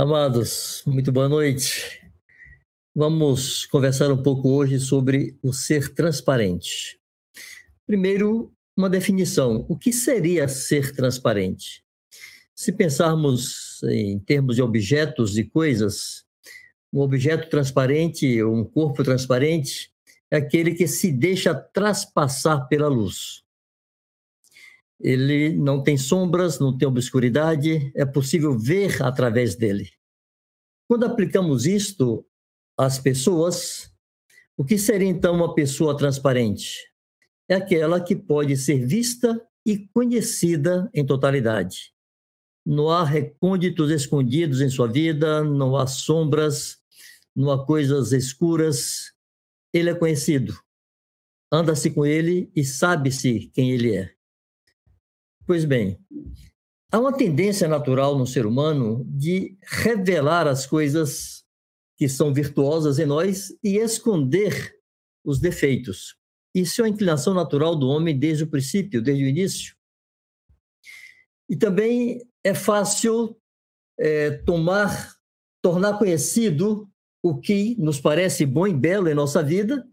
Amados, muito boa noite. Vamos conversar um pouco hoje sobre o ser transparente. Primeiro, uma definição. O que seria ser transparente? Se pensarmos em termos de objetos e coisas, um objeto transparente, um corpo transparente, é aquele que se deixa traspassar pela luz. Ele não tem sombras, não tem obscuridade, é possível ver através dele. Quando aplicamos isto às pessoas, o que seria então uma pessoa transparente? É aquela que pode ser vista e conhecida em totalidade. Não há recônditos escondidos em sua vida, não há sombras, não há coisas escuras. Ele é conhecido. Anda-se com ele e sabe-se quem ele é. Pois bem, há uma tendência natural no ser humano de revelar as coisas que são virtuosas em nós e esconder os defeitos. Isso é uma inclinação natural do homem desde o princípio, desde o início. E também é fácil é, tomar, tornar conhecido o que nos parece bom e belo em nossa vida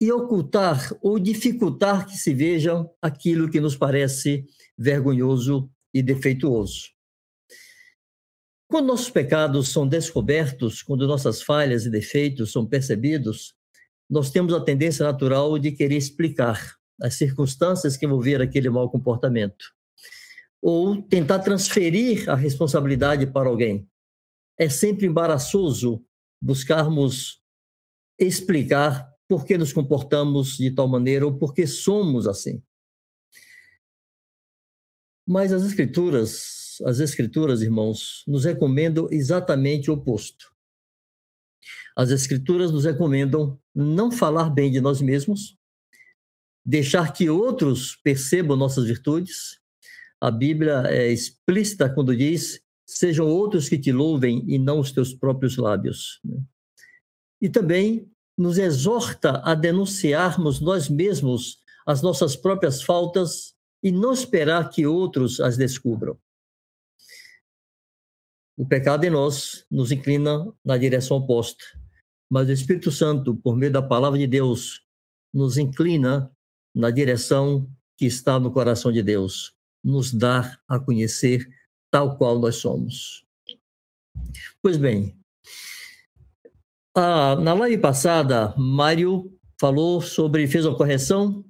e ocultar ou dificultar que se vejam aquilo que nos parece vergonhoso e defeituoso. Quando nossos pecados são descobertos, quando nossas falhas e defeitos são percebidos, nós temos a tendência natural de querer explicar as circunstâncias que envolveram aquele mau comportamento, ou tentar transferir a responsabilidade para alguém. É sempre embaraçoso buscarmos explicar por que nos comportamos de tal maneira ou por que somos assim. Mas as escrituras, as escrituras, irmãos, nos recomendam exatamente o oposto. As escrituras nos recomendam não falar bem de nós mesmos, deixar que outros percebam nossas virtudes. A Bíblia é explícita quando diz: sejam outros que te louvem e não os teus próprios lábios. Né? E também nos exorta a denunciarmos nós mesmos as nossas próprias faltas e não esperar que outros as descubram. O pecado em nós nos inclina na direção oposta, mas o Espírito Santo, por meio da palavra de Deus, nos inclina na direção que está no coração de Deus, nos dá a conhecer tal qual nós somos. Pois bem, ah, na live passada, Mário falou sobre, fez uma correção,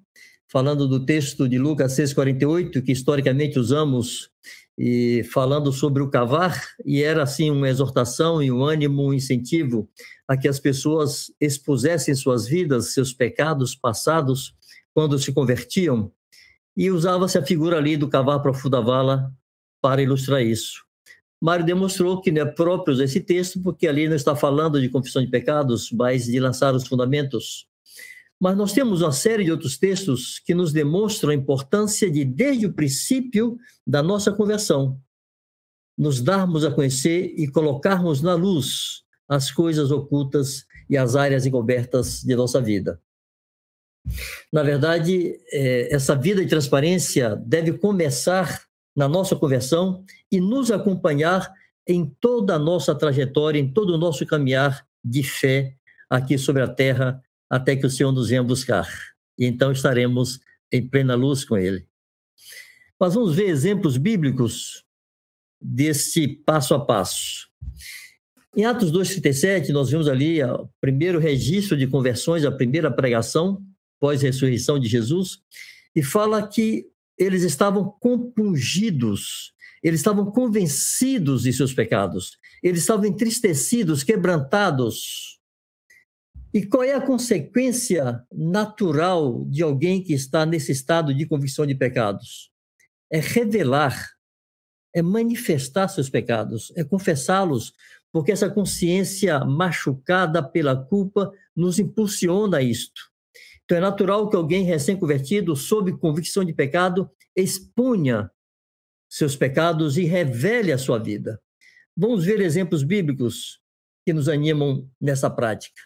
falando do texto de Lucas 6,48, que historicamente usamos, e falando sobre o cavar, e era assim uma exortação e um ânimo, um incentivo a que as pessoas expusessem suas vidas, seus pecados passados, quando se convertiam, e usava-se a figura ali do cavar profunda vala para ilustrar isso. Mário demonstrou que não é próprio esse texto, porque ali não está falando de confissão de pecados, mas de lançar os fundamentos. Mas nós temos uma série de outros textos que nos demonstram a importância de, desde o princípio da nossa conversão, nos darmos a conhecer e colocarmos na luz as coisas ocultas e as áreas encobertas de nossa vida. Na verdade, é, essa vida de transparência deve começar na nossa conversão e nos acompanhar em toda a nossa trajetória, em todo o nosso caminhar de fé aqui sobre a terra, até que o Senhor nos venha buscar. E então estaremos em plena luz com Ele. Mas vamos ver exemplos bíblicos desse passo a passo. Em Atos 2,37, nós vimos ali o primeiro registro de conversões, a primeira pregação pós-ressurreição de Jesus, e fala que eles estavam compungidos, eles estavam convencidos de seus pecados, eles estavam entristecidos, quebrantados. E qual é a consequência natural de alguém que está nesse estado de convicção de pecados? É revelar, é manifestar seus pecados, é confessá-los, porque essa consciência machucada pela culpa nos impulsiona a isto. Então é natural que alguém recém-convertido, sob convicção de pecado, expunha seus pecados e revele a sua vida. Vamos ver exemplos bíblicos que nos animam nessa prática.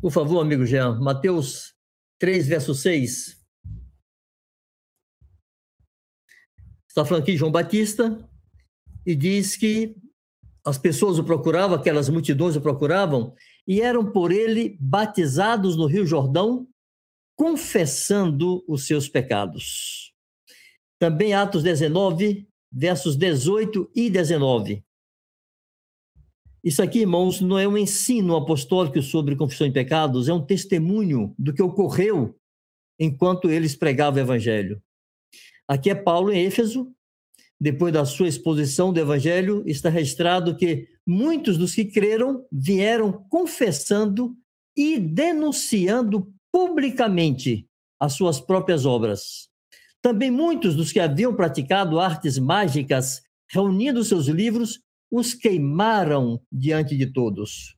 Por favor, amigo Jean, Mateus 3, verso 6. Está falando aqui João Batista e diz que as pessoas o procuravam, aquelas multidões o procuravam, e eram por ele batizados no Rio Jordão, confessando os seus pecados. Também Atos 19, versos 18 e 19. Isso aqui, irmãos, não é um ensino apostólico sobre confissão de pecados, é um testemunho do que ocorreu enquanto eles pregavam o evangelho. Aqui é Paulo em Éfeso, depois da sua exposição do evangelho, está registrado que muitos dos que creram vieram confessando e denunciando publicamente as suas próprias obras. Também muitos dos que haviam praticado artes mágicas, reunindo seus livros, os queimaram diante de todos.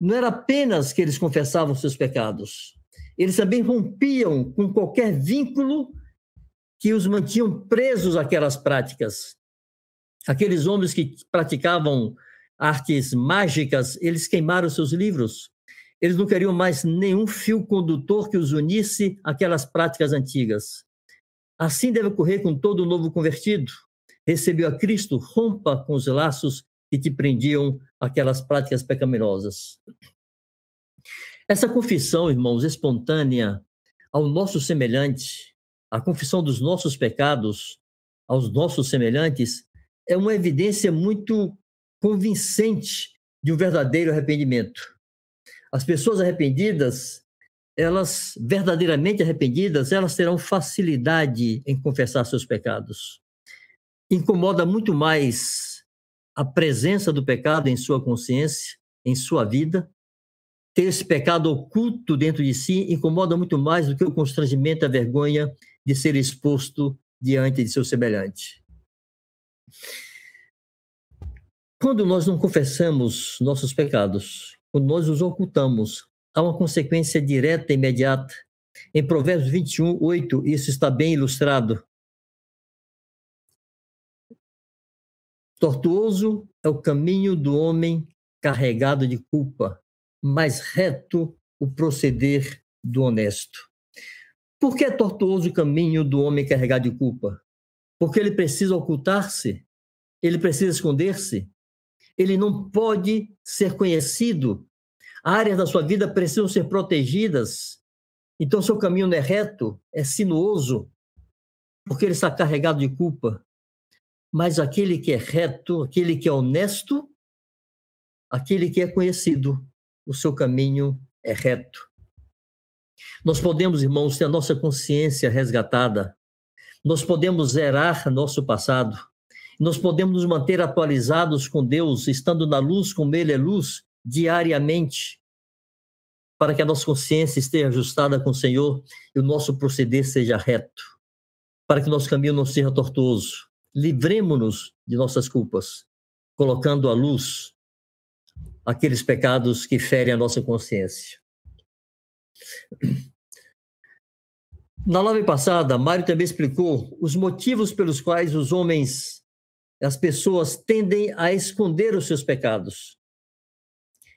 Não era apenas que eles confessavam seus pecados, eles também rompiam com qualquer vínculo que os mantinham presos àquelas práticas. Aqueles homens que praticavam artes mágicas, eles queimaram seus livros. Eles não queriam mais nenhum fio condutor que os unisse àquelas práticas antigas. Assim deve ocorrer com todo novo convertido. Recebeu a Cristo, rompa com os laços que te prendiam aquelas práticas pecaminosas. Essa confissão, irmãos, espontânea ao nosso semelhante, a confissão dos nossos pecados aos nossos semelhantes, é uma evidência muito convincente de um verdadeiro arrependimento. As pessoas arrependidas, elas verdadeiramente arrependidas, elas terão facilidade em confessar seus pecados. Incomoda muito mais a presença do pecado em sua consciência, em sua vida. Ter esse pecado oculto dentro de si incomoda muito mais do que o constrangimento a vergonha de ser exposto diante de seu semelhante. Quando nós não confessamos nossos pecados, quando nós os ocultamos, há uma consequência direta e imediata. Em Provérbios 21, 8, isso está bem ilustrado. Tortuoso é o caminho do homem carregado de culpa, mais reto o proceder do honesto. Por que é tortuoso o caminho do homem carregado de culpa? Porque ele precisa ocultar-se, ele precisa esconder-se, ele não pode ser conhecido. Áreas da sua vida precisam ser protegidas. Então, seu caminho não é reto, é sinuoso, porque ele está carregado de culpa. Mas aquele que é reto, aquele que é honesto, aquele que é conhecido, o seu caminho é reto. Nós podemos, irmãos, ter a nossa consciência resgatada. Nós podemos zerar nosso passado. Nós podemos nos manter atualizados com Deus, estando na luz como Ele é luz, diariamente, para que a nossa consciência esteja ajustada com o Senhor e o nosso proceder seja reto, para que nosso caminho não seja tortuoso. Livremos-nos de nossas culpas, colocando à luz aqueles pecados que ferem a nossa consciência. Na live passada, Mário também explicou os motivos pelos quais os homens as pessoas tendem a esconder os seus pecados.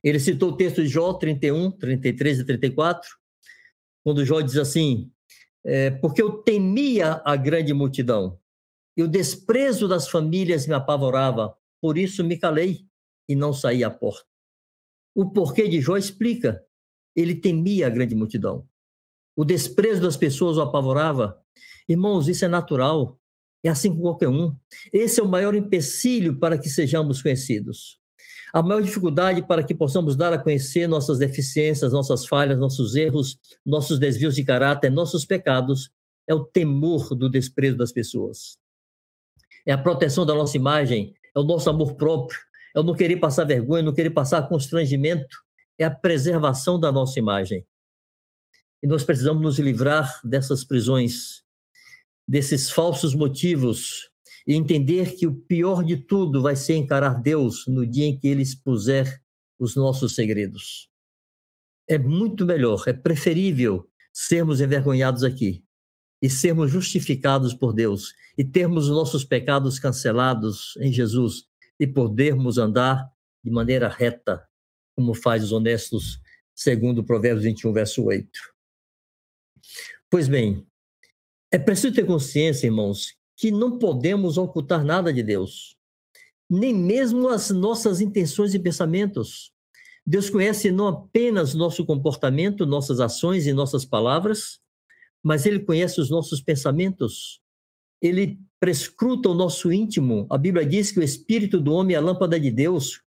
Ele citou o texto de Jó 31, 33 e 34, quando Jó diz assim: é, Porque eu temia a grande multidão, e o desprezo das famílias me apavorava, por isso me calei e não saí à porta. O porquê de Jó explica. Ele temia a grande multidão. O desprezo das pessoas o apavorava. Irmãos, isso é natural. É assim com qualquer um. Esse é o maior empecilho para que sejamos conhecidos. A maior dificuldade para que possamos dar a conhecer nossas deficiências, nossas falhas, nossos erros, nossos desvios de caráter, nossos pecados, é o temor do desprezo das pessoas. É a proteção da nossa imagem, é o nosso amor próprio, é o não querer passar vergonha, não querer passar constrangimento, é a preservação da nossa imagem. E nós precisamos nos livrar dessas prisões desses falsos motivos e entender que o pior de tudo vai ser encarar Deus no dia em que ele expuser os nossos segredos. É muito melhor, é preferível sermos envergonhados aqui e sermos justificados por Deus e termos os nossos pecados cancelados em Jesus e podermos andar de maneira reta, como faz os honestos, segundo Provérbios 21, verso 8. Pois bem, é preciso ter consciência, irmãos, que não podemos ocultar nada de Deus. nem mesmo as nossas intenções e pensamentos. Deus conhece não apenas nosso comportamento, nossas ações e nossas palavras, mas Ele conhece os nossos pensamentos. Ele prescruta o nosso íntimo. A Bíblia diz que o espírito do homem é a lâmpada de Deus,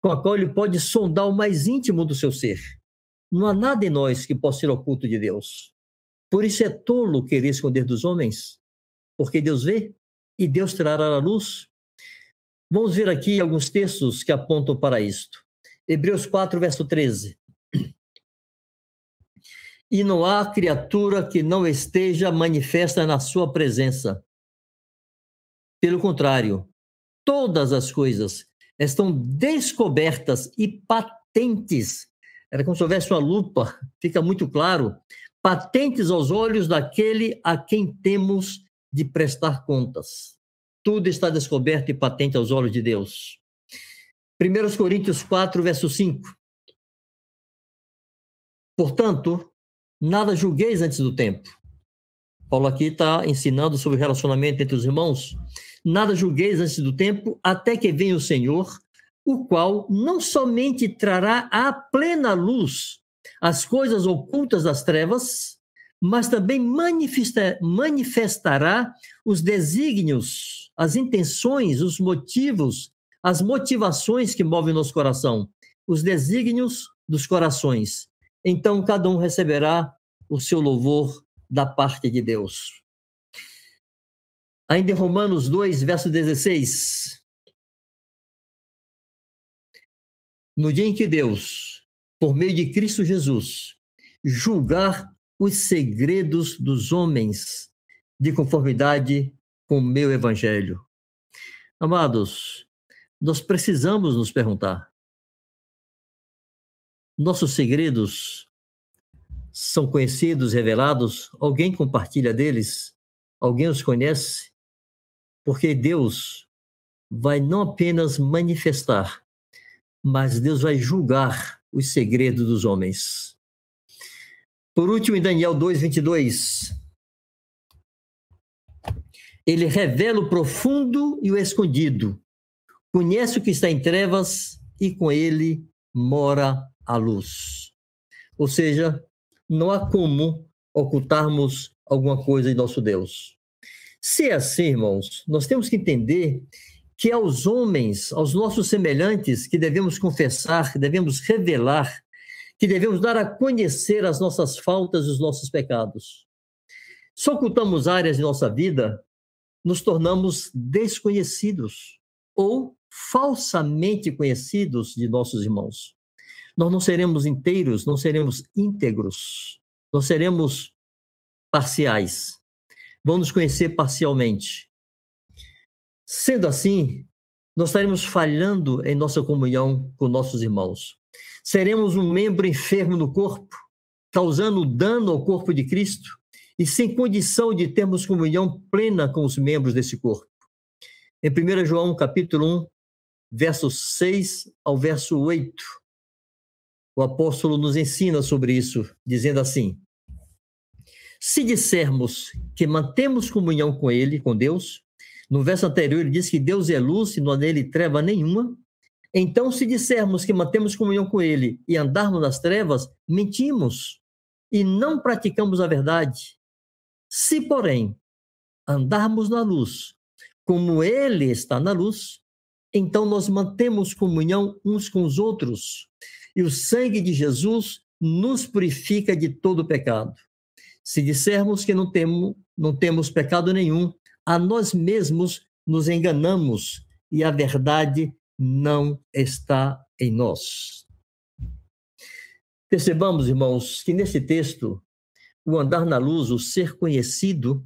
com a qual ele pode sondar o mais íntimo do seu ser. Não há nada em nós que possa ser oculto de Deus. Por isso é tolo querer esconder dos homens, porque Deus vê e Deus trará a luz. Vamos ver aqui alguns textos que apontam para isto. Hebreus 4, verso 13. E não há criatura que não esteja manifesta na sua presença. Pelo contrário, todas as coisas estão descobertas e patentes. Era como se houvesse uma lupa, fica muito claro. Patentes aos olhos daquele a quem temos de prestar contas. Tudo está descoberto e patente aos olhos de Deus. 1 Coríntios 4, verso 5. Portanto, nada julgueis antes do tempo. Paulo aqui está ensinando sobre o relacionamento entre os irmãos. Nada julgueis antes do tempo, até que venha o Senhor, o qual não somente trará à plena luz as coisas ocultas das trevas, mas também manifesta, manifestará os desígnios, as intenções, os motivos as motivações que movem nosso coração, os desígnios dos corações. Então, cada um receberá o seu louvor da parte de Deus. Ainda em Romanos 2, verso 16. No dia em que Deus, por meio de Cristo Jesus, julgar os segredos dos homens de conformidade com o meu evangelho. Amados, nós precisamos nos perguntar: nossos segredos são conhecidos, revelados? Alguém compartilha deles? Alguém os conhece? Porque Deus vai não apenas manifestar, mas Deus vai julgar os segredos dos homens. Por último, em Daniel 2, 22, ele revela o profundo e o escondido, Conhece o que está em trevas e com ele mora a luz. Ou seja, não há como ocultarmos alguma coisa em nosso Deus. Se é assim, irmãos, nós temos que entender que aos homens, aos nossos semelhantes, que devemos confessar, que devemos revelar, que devemos dar a conhecer as nossas faltas e os nossos pecados. Se ocultamos áreas de nossa vida, nos tornamos desconhecidos ou falsamente conhecidos de nossos irmãos. Nós não seremos inteiros, não seremos íntegros, nós seremos parciais. Vamos conhecer parcialmente. Sendo assim, nós estaremos falhando em nossa comunhão com nossos irmãos. Seremos um membro enfermo no corpo, causando dano ao corpo de Cristo e sem condição de termos comunhão plena com os membros desse corpo. Em 1 João capítulo 1, verso 6 ao verso 8. O apóstolo nos ensina sobre isso, dizendo assim: Se dissermos que mantemos comunhão com Ele, com Deus, no verso anterior ele diz que Deus é luz e não há nele treva nenhuma. Então, se dissermos que mantemos comunhão com Ele e andarmos nas trevas, mentimos e não praticamos a verdade. Se, porém, andarmos na luz, como Ele está na luz, então nós mantemos comunhão uns com os outros. E o sangue de Jesus nos purifica de todo pecado. Se dissermos que não temos, não temos pecado nenhum, a nós mesmos nos enganamos e a verdade não está em nós. Percebamos, irmãos, que nesse texto, o andar na luz, o ser conhecido,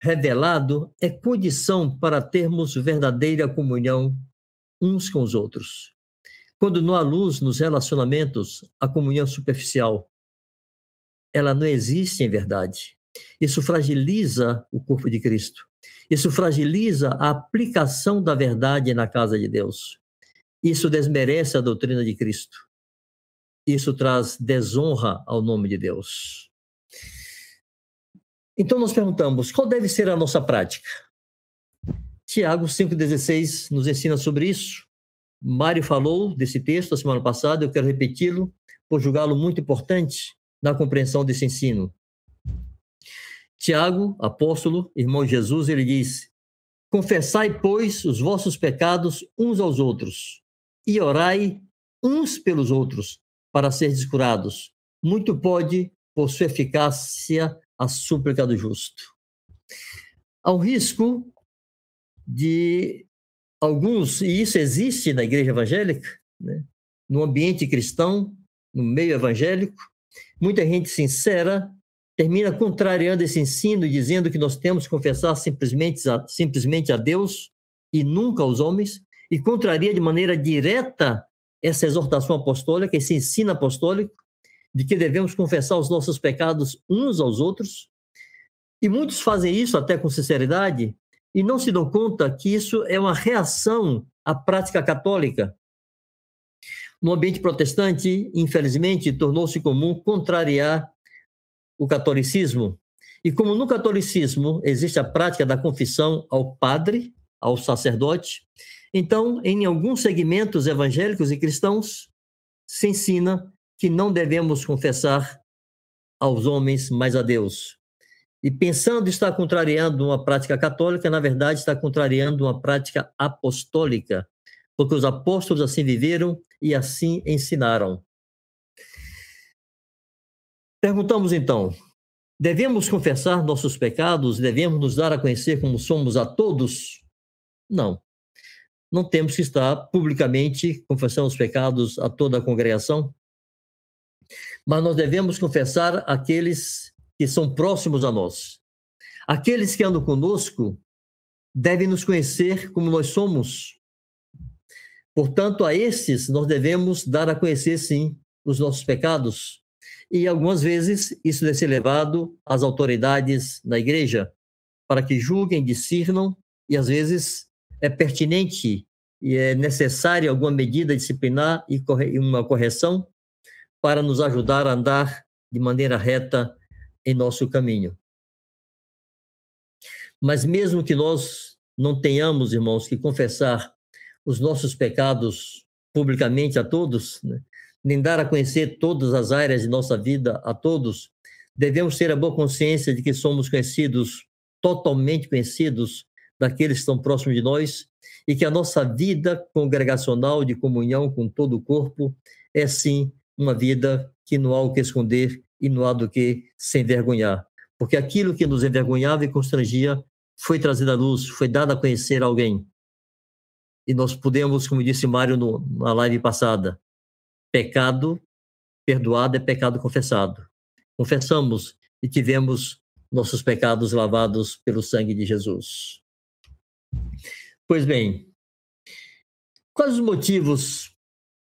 revelado é condição para termos verdadeira comunhão uns com os outros. Quando não há luz nos relacionamentos, a comunhão superficial, ela não existe em verdade. Isso fragiliza o corpo de Cristo. Isso fragiliza a aplicação da verdade na casa de Deus. Isso desmerece a doutrina de Cristo. Isso traz desonra ao nome de Deus. Então nós perguntamos: qual deve ser a nossa prática? Tiago 5,16 nos ensina sobre isso. Mário falou desse texto a semana passada, eu quero repeti-lo, por julgá-lo muito importante na compreensão desse ensino. Tiago, apóstolo, irmão Jesus, ele diz: Confessai, pois, os vossos pecados uns aos outros, e orai uns pelos outros, para seres curados. Muito pode, por sua eficácia, a súplica do justo. Há risco de alguns, e isso existe na igreja evangélica, né? no ambiente cristão, no meio evangélico, muita gente sincera termina contrariando esse ensino e dizendo que nós temos que confessar simplesmente a, simplesmente a Deus e nunca aos homens, e contraria de maneira direta essa exortação apostólica, esse ensino apostólico, de que devemos confessar os nossos pecados uns aos outros. E muitos fazem isso até com sinceridade, e não se dão conta que isso é uma reação à prática católica. No ambiente protestante, infelizmente, tornou-se comum contrariar o catolicismo. E como no catolicismo existe a prática da confissão ao padre, ao sacerdote, então, em alguns segmentos evangélicos e cristãos, se ensina que não devemos confessar aos homens, mas a Deus. E pensando estar contrariando uma prática católica, na verdade está contrariando uma prática apostólica, porque os apóstolos assim viveram e assim ensinaram. Perguntamos então: devemos confessar nossos pecados? Devemos nos dar a conhecer como somos a todos? Não. Não temos que estar publicamente confessando os pecados a toda a congregação, mas nós devemos confessar aqueles que são próximos a nós. Aqueles que andam conosco devem nos conhecer como nós somos. Portanto, a esses nós devemos dar a conhecer, sim, os nossos pecados. E algumas vezes isso deve ser levado às autoridades na igreja, para que julguem, discernam, e às vezes é pertinente e é necessária alguma medida disciplinar e uma correção para nos ajudar a andar de maneira reta em nosso caminho. Mas mesmo que nós não tenhamos, irmãos, que confessar os nossos pecados publicamente a todos, né? Nem dar a conhecer todas as áreas de nossa vida a todos, devemos ter a boa consciência de que somos conhecidos, totalmente conhecidos daqueles que estão próximos de nós e que a nossa vida congregacional de comunhão com todo o corpo é sim uma vida que não há o que esconder e não há do que se envergonhar. Porque aquilo que nos envergonhava e constrangia foi trazido à luz, foi dado a conhecer a alguém. E nós podemos, como disse Mário no, na live passada, pecado perdoado é pecado confessado. Confessamos e tivemos nossos pecados lavados pelo sangue de Jesus. Pois bem, quais os motivos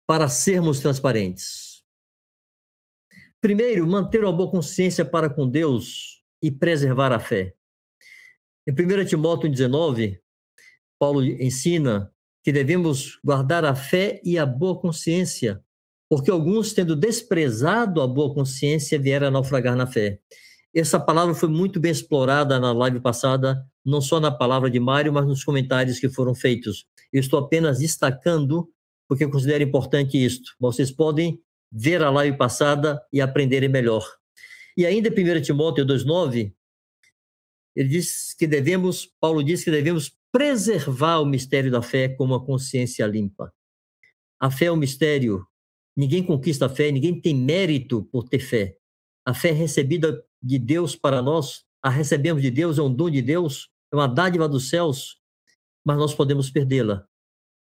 para sermos transparentes? Primeiro, manter uma boa consciência para com Deus e preservar a fé. Em 1 Timóteo 19, Paulo ensina que devemos guardar a fé e a boa consciência, porque alguns, tendo desprezado a boa consciência, vieram a naufragar na fé. Essa palavra foi muito bem explorada na live passada, não só na palavra de Mário, mas nos comentários que foram feitos. Eu estou apenas destacando, porque eu considero importante isto. Vocês podem ver a live passada e aprenderem melhor. E ainda em 1 Timóteo 2,9, ele diz que devemos, Paulo diz que devemos preservar o mistério da fé com uma consciência limpa. A fé é um mistério. Ninguém conquista a fé, ninguém tem mérito por ter fé. A fé é recebida de Deus para nós, a recebemos de Deus, é um dom de Deus, é uma dádiva dos céus, mas nós podemos perdê-la.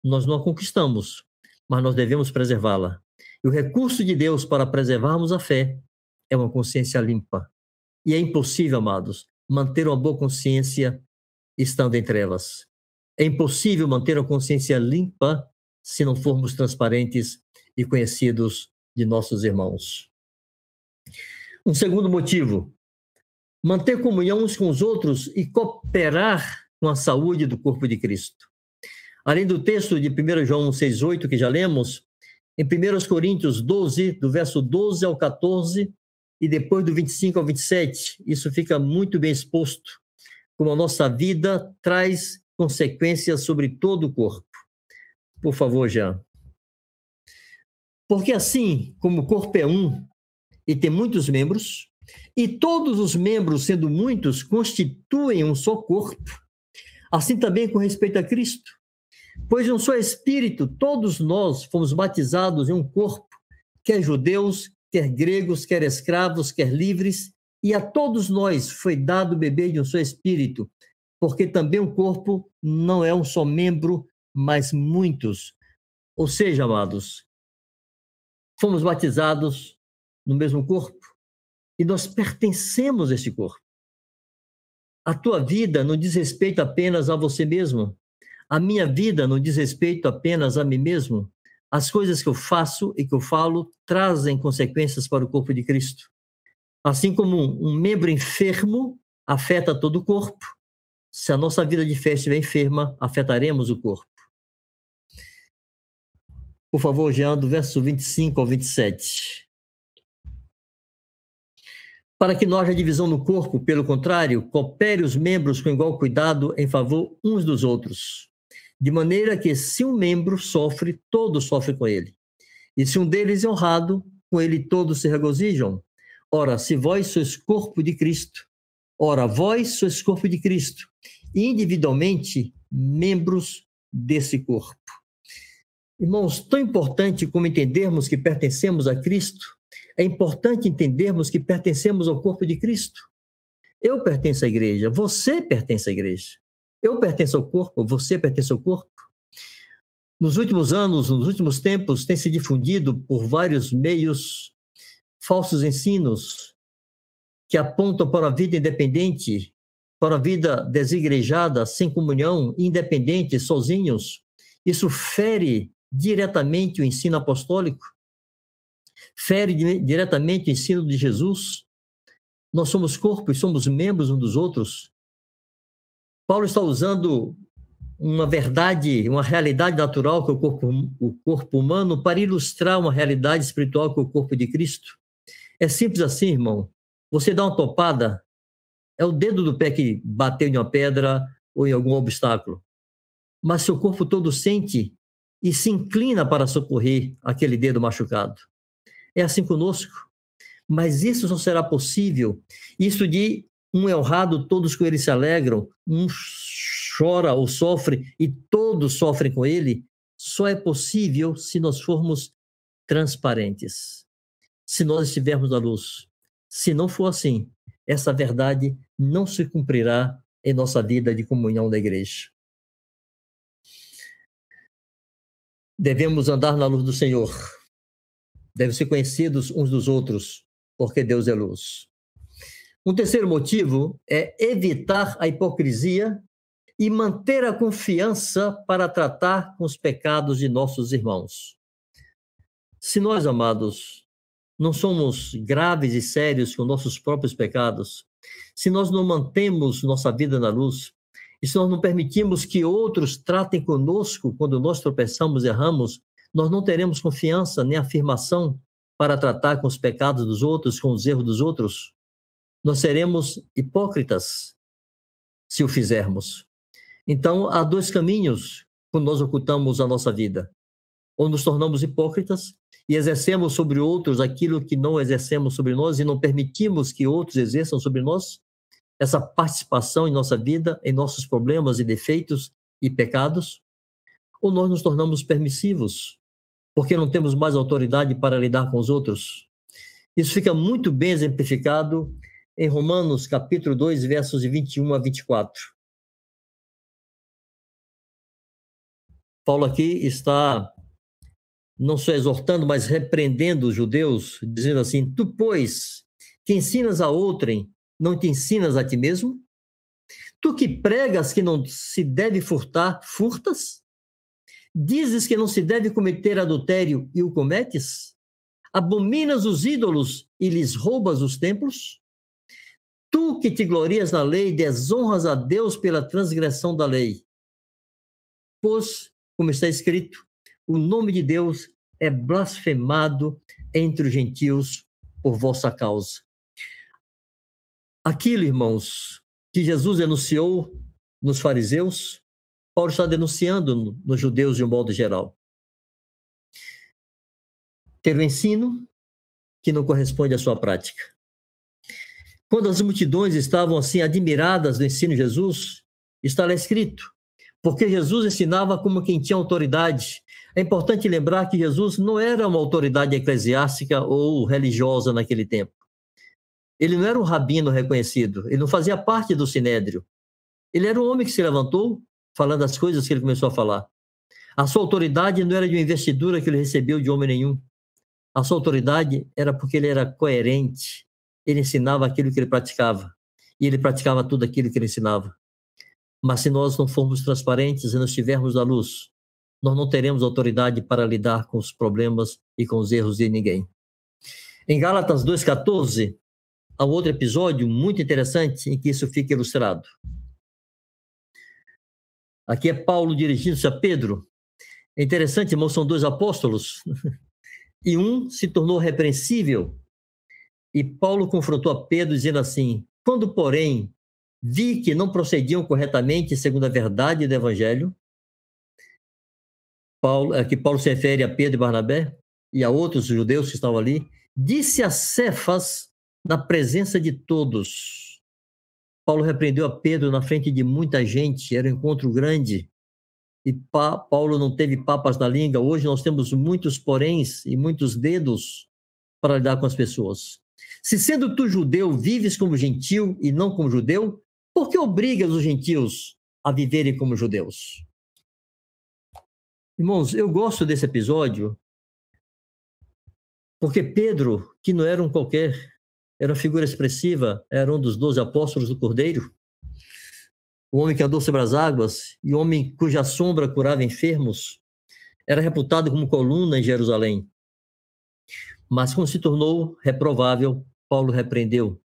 Nós não a conquistamos, mas nós devemos preservá-la. E o recurso de Deus para preservarmos a fé é uma consciência limpa. E é impossível, amados, manter uma boa consciência estando em trevas. É impossível manter uma consciência limpa se não formos transparentes e conhecidos de nossos irmãos. Um segundo motivo, manter comunhão uns com os outros e cooperar com a saúde do corpo de Cristo. Além do texto de 1 João 6,8 que já lemos, em 1 Coríntios 12, do verso 12 ao 14, e depois do 25 ao 27, isso fica muito bem exposto, como a nossa vida traz consequências sobre todo o corpo. Por favor, Jean. Porque assim como o corpo é um e tem muitos membros, e todos os membros, sendo muitos, constituem um só corpo, assim também com respeito a Cristo. Pois um só Espírito, todos nós fomos batizados em um corpo, quer judeus, quer gregos, quer escravos, quer livres, e a todos nós foi dado beber de um só Espírito, porque também o corpo não é um só membro, mas muitos. Ou seja, amados, fomos batizados no mesmo corpo e nós pertencemos a esse corpo. A tua vida não diz respeito apenas a você mesmo. A minha vida não diz respeito apenas a mim mesmo. As coisas que eu faço e que eu falo trazem consequências para o corpo de Cristo. Assim como um membro enfermo afeta todo o corpo, se a nossa vida de fé estiver enferma, afetaremos o corpo. Por favor, Jean, do verso 25 ao 27. Para que não haja divisão no corpo, pelo contrário, coopere os membros com igual cuidado em favor uns dos outros. De maneira que, se um membro sofre, todos sofrem com ele. E se um deles é honrado, com ele todos se regozijam. Ora, se vós sois corpo de Cristo, ora, vós sois corpo de Cristo, individualmente membros desse corpo. Irmãos, tão importante como entendermos que pertencemos a Cristo, é importante entendermos que pertencemos ao corpo de Cristo. Eu pertenço à igreja, você pertence à igreja. Eu pertenço ao corpo, você pertence ao corpo. Nos últimos anos, nos últimos tempos, tem se difundido por vários meios falsos ensinos que apontam para a vida independente, para a vida desigrejada, sem comunhão, independente, sozinhos. Isso fere diretamente o ensino apostólico, fere diretamente o ensino de Jesus. Nós somos corpo e somos membros uns dos outros. Paulo está usando uma verdade, uma realidade natural que é o corpo, o corpo humano para ilustrar uma realidade espiritual que é o corpo de Cristo. É simples assim, irmão. Você dá uma topada, é o dedo do pé que bateu em uma pedra ou em algum obstáculo. Mas seu corpo todo sente e se inclina para socorrer aquele dedo machucado. É assim conosco. Mas isso não será possível. Isso de um é honrado, todos com ele se alegram, um chora ou sofre e todos sofrem com ele, só é possível se nós formos transparentes, se nós estivermos na luz. Se não for assim, essa verdade não se cumprirá em nossa vida de comunhão da igreja. Devemos andar na luz do Senhor. Devem ser conhecidos uns dos outros, porque Deus é luz. Um terceiro motivo é evitar a hipocrisia e manter a confiança para tratar com os pecados de nossos irmãos. Se nós, amados, não somos graves e sérios com nossos próprios pecados, se nós não mantemos nossa vida na luz, e se nós não permitimos que outros tratem conosco quando nós tropeçamos e erramos, nós não teremos confiança nem afirmação para tratar com os pecados dos outros, com os erros dos outros. Nós seremos hipócritas se o fizermos. Então, há dois caminhos quando nós ocultamos a nossa vida. Ou nos tornamos hipócritas e exercemos sobre outros aquilo que não exercemos sobre nós e não permitimos que outros exerçam sobre nós, essa participação em nossa vida, em nossos problemas e defeitos e pecados, ou nós nos tornamos permissivos, porque não temos mais autoridade para lidar com os outros. Isso fica muito bem exemplificado em Romanos, capítulo 2, versos de 21 a 24. Paulo aqui está não só exortando, mas repreendendo os judeus, dizendo assim: Tu, pois, que ensinas a outrem, não te ensinas a ti mesmo? Tu que pregas que não se deve furtar, furtas? Dizes que não se deve cometer adultério e o cometes? Abominas os ídolos e lhes roubas os templos? Tu que te glorias na lei, desonras a Deus pela transgressão da lei. Pois, como está escrito, o nome de Deus é blasfemado entre os gentios por vossa causa. Aquilo, irmãos, que Jesus enunciou nos fariseus, Paulo está denunciando nos judeus de um modo geral. Ter o ensino que não corresponde à sua prática. Quando as multidões estavam assim admiradas do ensino de Jesus, está lá escrito: porque Jesus ensinava como quem tinha autoridade. É importante lembrar que Jesus não era uma autoridade eclesiástica ou religiosa naquele tempo. Ele não era um rabino reconhecido, ele não fazia parte do sinédrio. Ele era um homem que se levantou falando as coisas que ele começou a falar. A sua autoridade não era de uma investidura que ele recebeu de homem nenhum. A sua autoridade era porque ele era coerente. Ele ensinava aquilo que ele praticava. E ele praticava tudo aquilo que ele ensinava. Mas se nós não formos transparentes e não estivermos na luz, nós não teremos autoridade para lidar com os problemas e com os erros de ninguém. Em Gálatas 2,14, um outro episódio muito interessante em que isso fica ilustrado. Aqui é Paulo dirigindo-se a Pedro. É interessante, irmão, são dois apóstolos. E um se tornou repreensível. E Paulo confrontou a Pedro, dizendo assim: Quando, porém, vi que não procediam corretamente segundo a verdade do evangelho, Paulo, que Paulo se refere a Pedro e Barnabé e a outros judeus que estavam ali, disse a Cefas na presença de todos. Paulo repreendeu a Pedro na frente de muita gente, era um encontro grande. E pa, Paulo não teve papas na língua. Hoje nós temos muitos poréns e muitos dedos para lidar com as pessoas. Se sendo tu judeu, vives como gentil e não como judeu, por que obrigas os gentios a viverem como judeus? Irmãos, eu gosto desse episódio porque Pedro, que não era um qualquer, era figura expressiva, era um dos doze apóstolos do Cordeiro, o homem que andou sobre as águas e o homem cuja sombra curava enfermos, era reputado como coluna em Jerusalém. Mas quando se tornou reprovável, Paulo repreendeu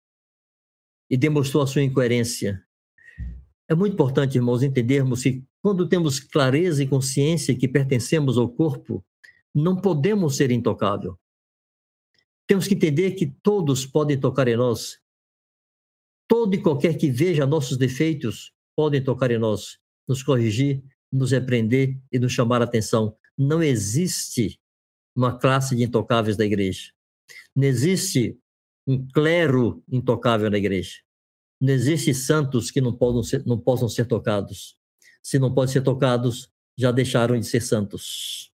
e demonstrou a sua incoerência. É muito importante, irmãos, entendermos que quando temos clareza e consciência que pertencemos ao corpo, não podemos ser intocável. Temos que entender que todos podem tocar em nós. Todo e qualquer que veja nossos defeitos podem tocar em nós, nos corrigir, nos repreender e nos chamar a atenção. Não existe uma classe de intocáveis da igreja. Não existe um clero intocável na igreja. Não existe santos que não, possam ser, não possam ser tocados. Se não podem ser tocados, já deixaram de ser santos.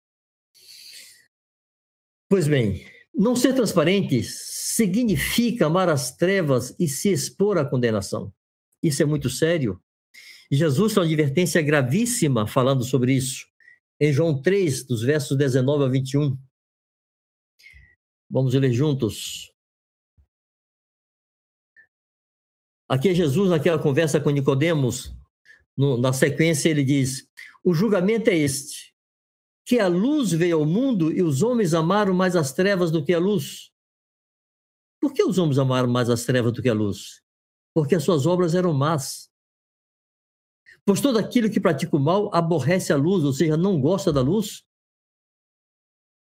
Pois bem, não ser transparente significa amar as trevas e se expor à condenação. Isso é muito sério. Jesus tem uma advertência gravíssima falando sobre isso. Em João 3, dos versos 19 a 21. Vamos ler juntos. Aqui é Jesus, naquela conversa com Nicodemos, na sequência ele diz: O julgamento é este, que a luz veio ao mundo e os homens amaram mais as trevas do que a luz. Por que os homens amaram mais as trevas do que a luz? Porque as suas obras eram más. Pois todo aquilo que pratica o mal aborrece a luz, ou seja, não gosta da luz,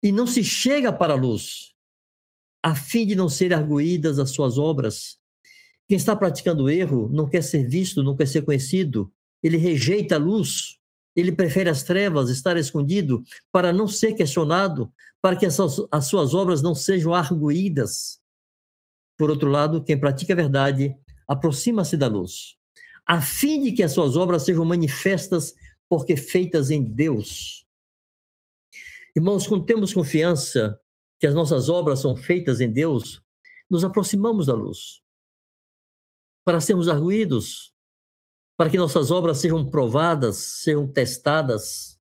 e não se chega para a luz, a fim de não serem arguídas as suas obras. Quem está praticando erro não quer ser visto, não quer ser conhecido, ele rejeita a luz, ele prefere as trevas, estar escondido, para não ser questionado, para que as suas obras não sejam arguídas. Por outro lado, quem pratica a verdade aproxima-se da luz, a fim de que as suas obras sejam manifestas, porque feitas em Deus. Irmãos, quando temos confiança que as nossas obras são feitas em Deus, nos aproximamos da luz para sermos arguídos, para que nossas obras sejam provadas, sejam testadas.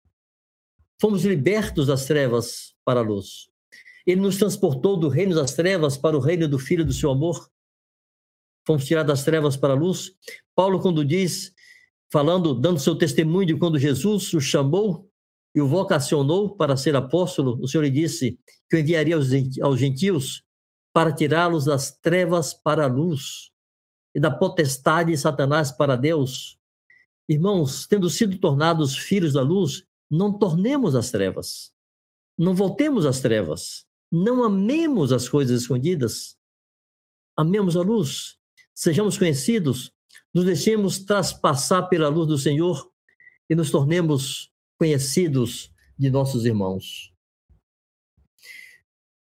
Fomos libertos das trevas para a luz. Ele nos transportou do reino das trevas para o reino do Filho do seu amor. Fomos tirados das trevas para a luz. Paulo, quando diz, falando, dando seu testemunho de quando Jesus o chamou e o vocacionou para ser apóstolo, o Senhor lhe disse que o enviaria aos gentios para tirá-los das trevas para a luz e da potestade de Satanás para Deus. Irmãos, tendo sido tornados filhos da luz, não tornemos as trevas. Não voltemos às trevas. Não amemos as coisas escondidas. Amemos a luz. Sejamos conhecidos. Nos deixemos traspassar pela luz do Senhor e nos tornemos conhecidos de nossos irmãos.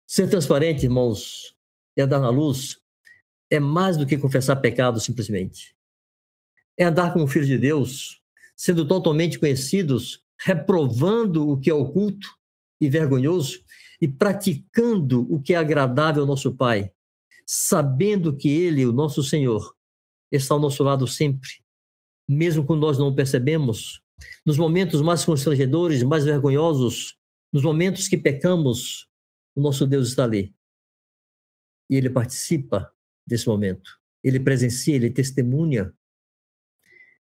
Ser transparente, irmãos, e andar na luz é mais do que confessar pecado simplesmente. É andar como filhos de Deus, sendo totalmente conhecidos, reprovando o que é oculto e vergonhoso e praticando o que é agradável ao nosso Pai, sabendo que Ele, o nosso Senhor, está ao nosso lado sempre, mesmo quando nós não o percebemos, nos momentos mais constrangedores, mais vergonhosos, nos momentos que pecamos, o nosso Deus está ali. E Ele participa desse momento. Ele presencia, ele testemunha.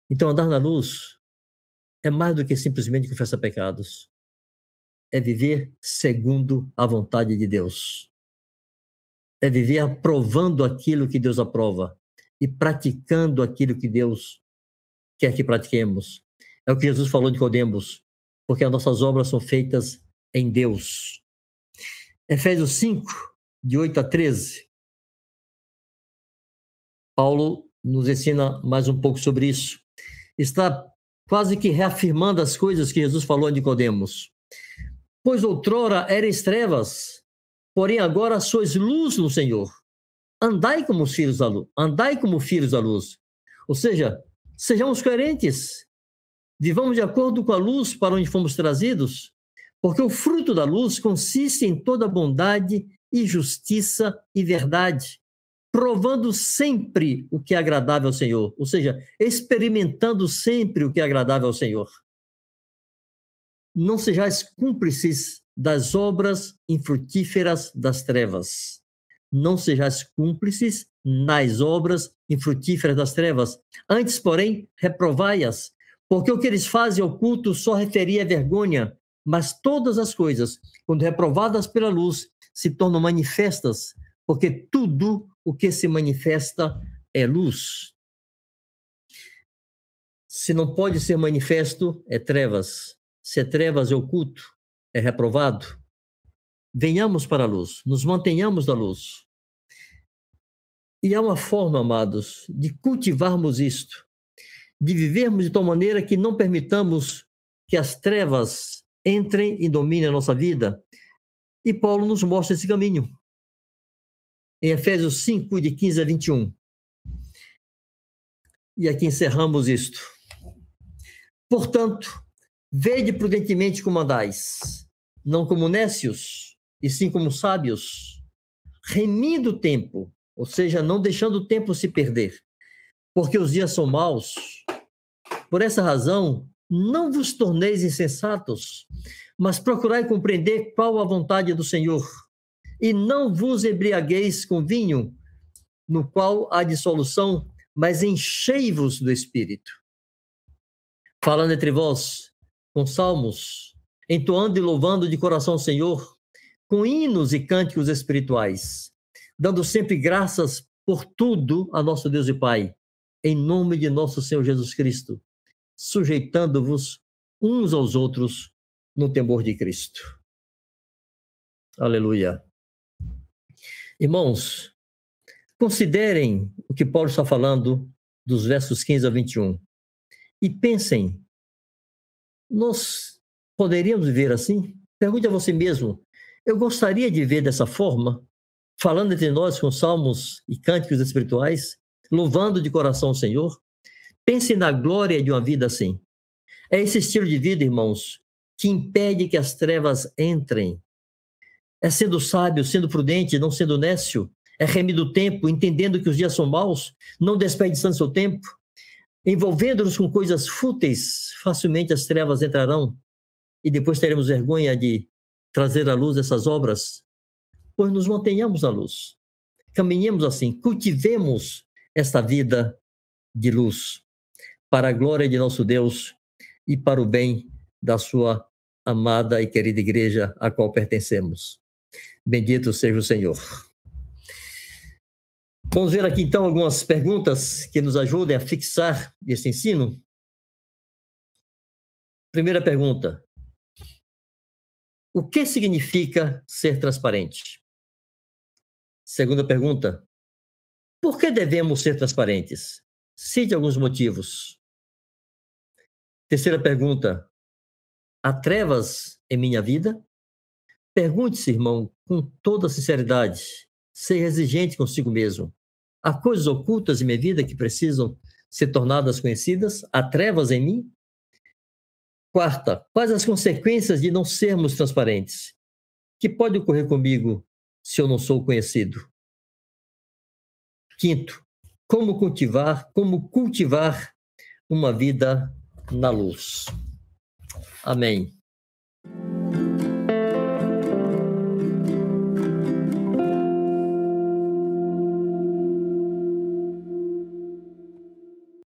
Então, andar na luz é mais do que simplesmente confessar pecados. É viver segundo a vontade de Deus. É viver aprovando aquilo que Deus aprova e praticando aquilo que Deus quer que pratiquemos. É o que Jesus falou de Codemos, porque as nossas obras são feitas em Deus. Efésios 5, de 8 a 13. Paulo nos ensina mais um pouco sobre isso. Está quase que reafirmando as coisas que Jesus falou a Nicodemos. Pois outrora eres trevas, porém agora sois luz no Senhor. Andai como filhos da luz, andai como filhos da luz. Ou seja, sejamos coerentes. Vivamos de acordo com a luz para onde fomos trazidos, porque o fruto da luz consiste em toda bondade e justiça e verdade, provando sempre o que é agradável ao Senhor, ou seja, experimentando sempre o que é agradável ao Senhor. Não sejais cúmplices das obras infrutíferas das trevas. Não sejais cúmplices nas obras infrutíferas das trevas. Antes, porém, reprovai-as, porque o que eles fazem oculto só referia vergonha, mas todas as coisas, quando reprovadas pela luz, se tornam manifestas, porque tudo o que se manifesta é luz. Se não pode ser manifesto, é trevas. Se é trevas, é oculto, é reprovado. Venhamos para a luz, nos mantenhamos na luz. E há uma forma, amados, de cultivarmos isto, de vivermos de tal maneira que não permitamos que as trevas entrem e dominem a nossa vida. E Paulo nos mostra esse caminho em Efésios 5, de 15 a 21. E aqui encerramos isto. Portanto, vede prudentemente como andais, não como nécios, e sim como sábios, remindo o tempo, ou seja, não deixando o tempo se perder, porque os dias são maus. Por essa razão, não vos torneis insensatos, mas procurai compreender qual a vontade do Senhor e não vos embriagueis com vinho, no qual há dissolução, mas enchei-vos do Espírito. Falando entre vós, com salmos, entoando e louvando de coração o Senhor, com hinos e cânticos espirituais, dando sempre graças por tudo a nosso Deus e Pai, em nome de nosso Senhor Jesus Cristo, sujeitando-vos uns aos outros no temor de Cristo. Aleluia. Irmãos, considerem o que Paulo está falando dos versos 15 a 21 e pensem: nós poderíamos viver assim? Pergunte a você mesmo: eu gostaria de viver dessa forma, falando entre nós com salmos e cânticos espirituais, louvando de coração o Senhor? Pense na glória de uma vida assim. É esse estilo de vida, irmãos, que impede que as trevas entrem é sendo sábio, sendo prudente, não sendo nécio. É remido o tempo, entendendo que os dias são maus, não desperdiçando seu tempo. Envolvendo-nos com coisas fúteis, facilmente as trevas entrarão e depois teremos vergonha de trazer à luz essas obras. Pois nos mantenhamos na luz. Caminhemos assim, cultivemos esta vida de luz, para a glória de nosso Deus e para o bem da sua amada e querida igreja a qual pertencemos. Bendito seja o Senhor. Vamos ver aqui então algumas perguntas que nos ajudem a fixar esse ensino. Primeira pergunta: O que significa ser transparente? Segunda pergunta: Por que devemos ser transparentes? Cite alguns motivos. Terceira pergunta: há trevas em minha vida? Pergunte-se, irmão, com toda sinceridade. Seja exigente consigo mesmo. Há coisas ocultas em minha vida que precisam ser tornadas conhecidas? Há trevas em mim? Quarta, quais as consequências de não sermos transparentes? Que pode ocorrer comigo se eu não sou conhecido? Quinto, como cultivar, como cultivar uma vida na luz. Amém.